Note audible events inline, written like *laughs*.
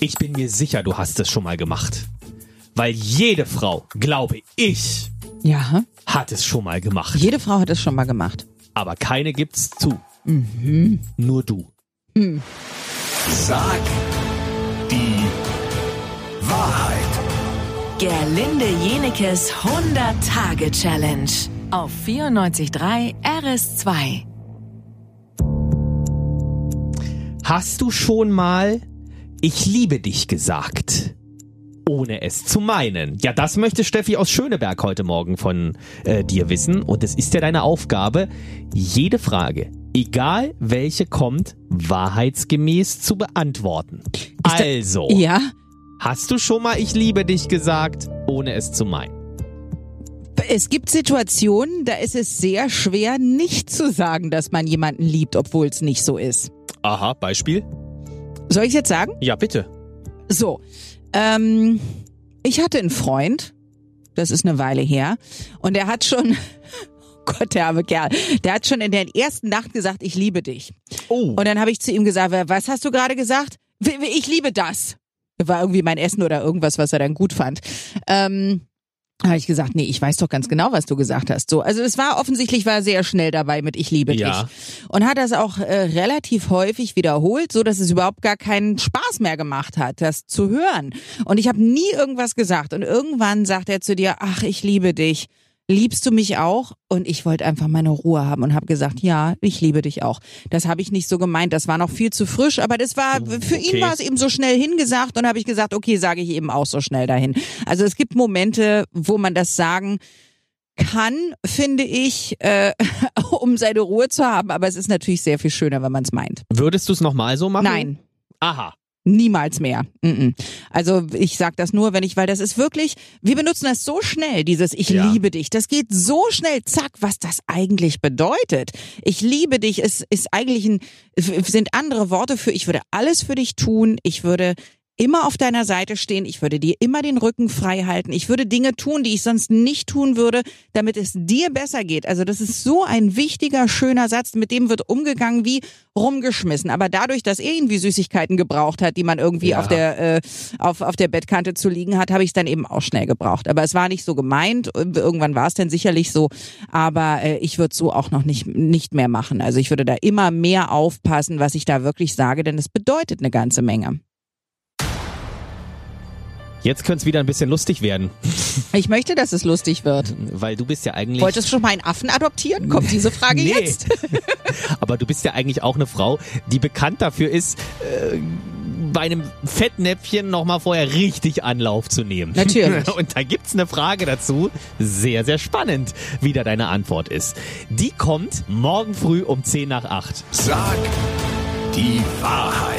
Ich bin mir sicher, du hast es schon mal gemacht. Weil jede Frau, glaube ich, Ja. hat es schon mal gemacht. Jede Frau hat es schon mal gemacht. Aber keine gibt's zu. Nur du. Sag die Wahrheit. Gerlinde Jenekes 100-Tage-Challenge auf 94.3 RS2. Hast du schon mal Ich liebe dich gesagt? Ohne es zu meinen. Ja, das möchte Steffi aus Schöneberg heute Morgen von äh, dir wissen. Und es ist ja deine Aufgabe, jede Frage, egal welche kommt, wahrheitsgemäß zu beantworten. da- Also, Ja. hast du schon mal Ich liebe dich gesagt, ohne es zu meinen? Es gibt Situationen, da ist es sehr schwer, nicht zu sagen, dass man jemanden liebt, obwohl es nicht so ist. Aha, Beispiel? Soll ich jetzt sagen? Ja, bitte. So, ähm, ich hatte einen Freund, das ist eine Weile her, und der hat schon, *laughs* Gott, der arme Kerl, der hat schon in der ersten Nacht gesagt, ich liebe dich. Oh. Und dann habe ich zu ihm gesagt, was hast du gerade gesagt? Ich liebe das. War irgendwie mein Essen oder irgendwas, was er dann gut fand. Ähm, habe ich gesagt, nee, ich weiß doch ganz genau, was du gesagt hast. So, also es war offensichtlich war sehr schnell dabei mit ich liebe Ja. dich und hat das auch äh, relativ häufig wiederholt, so dass es überhaupt gar keinen Spaß mehr gemacht hat, das zu hören. Und ich habe nie irgendwas gesagt und irgendwann sagt er zu dir, ach, ich liebe dich. Liebst du mich auch? Und ich wollte einfach meine Ruhe haben und habe gesagt, ja, ich liebe dich auch. Das habe ich nicht so gemeint, das war noch viel zu frisch, aber das war für ihn Okay. war es eben so schnell hingesagt und habe ich gesagt, okay, sage ich eben auch so schnell dahin. Also es gibt Momente, wo man das sagen kann, finde ich, äh, *laughs* um seine Ruhe zu haben, aber es ist natürlich sehr viel schöner, wenn man es meint. Würdest du es nochmal so machen? Nein. Aha. Niemals mehr. Mm-mm. Also ich sag das nur, wenn ich, weil das ist wirklich, wir benutzen das so schnell, dieses Ich Ja. liebe dich. Das geht so schnell, zack, was das eigentlich bedeutet. Ich liebe dich ist, ist eigentlich ein, sind andere Worte für, ich würde alles für dich tun, ich würde immer auf deiner Seite stehen, ich würde dir immer den Rücken frei halten, ich würde Dinge tun, die ich sonst nicht tun würde, damit es dir besser geht. Also das ist so ein wichtiger, schöner Satz, mit dem wird umgegangen wie rumgeschmissen. Aber dadurch, dass er irgendwie Süßigkeiten gebraucht hat, die man irgendwie Ja. auf der äh, auf, auf der Bettkante zu liegen hat, habe ich es dann eben auch schnell gebraucht. Aber es war nicht so gemeint. Irgendwann war es dann sicherlich so. Aber äh, ich würde so auch noch nicht nicht mehr machen. Also ich würde da immer mehr aufpassen, was ich da wirklich sage, denn es bedeutet eine ganze Menge. Jetzt könnte es wieder ein bisschen lustig werden, *laughs* Ich möchte, dass es lustig wird. weil du bist ja eigentlich. Wolltest du schon mal einen Affen adoptieren? Kommt diese Frage Nee. jetzt? *laughs* Aber du bist ja eigentlich auch eine Frau, die bekannt dafür ist, äh, bei einem Fettnäpfchen nochmal vorher richtig Anlauf zu nehmen. Natürlich. *laughs* Und da gibt's eine Frage dazu. Sehr, sehr spannend, wie da deine Antwort ist. Die kommt morgen früh um 10 nach 8. Sag die Wahrheit.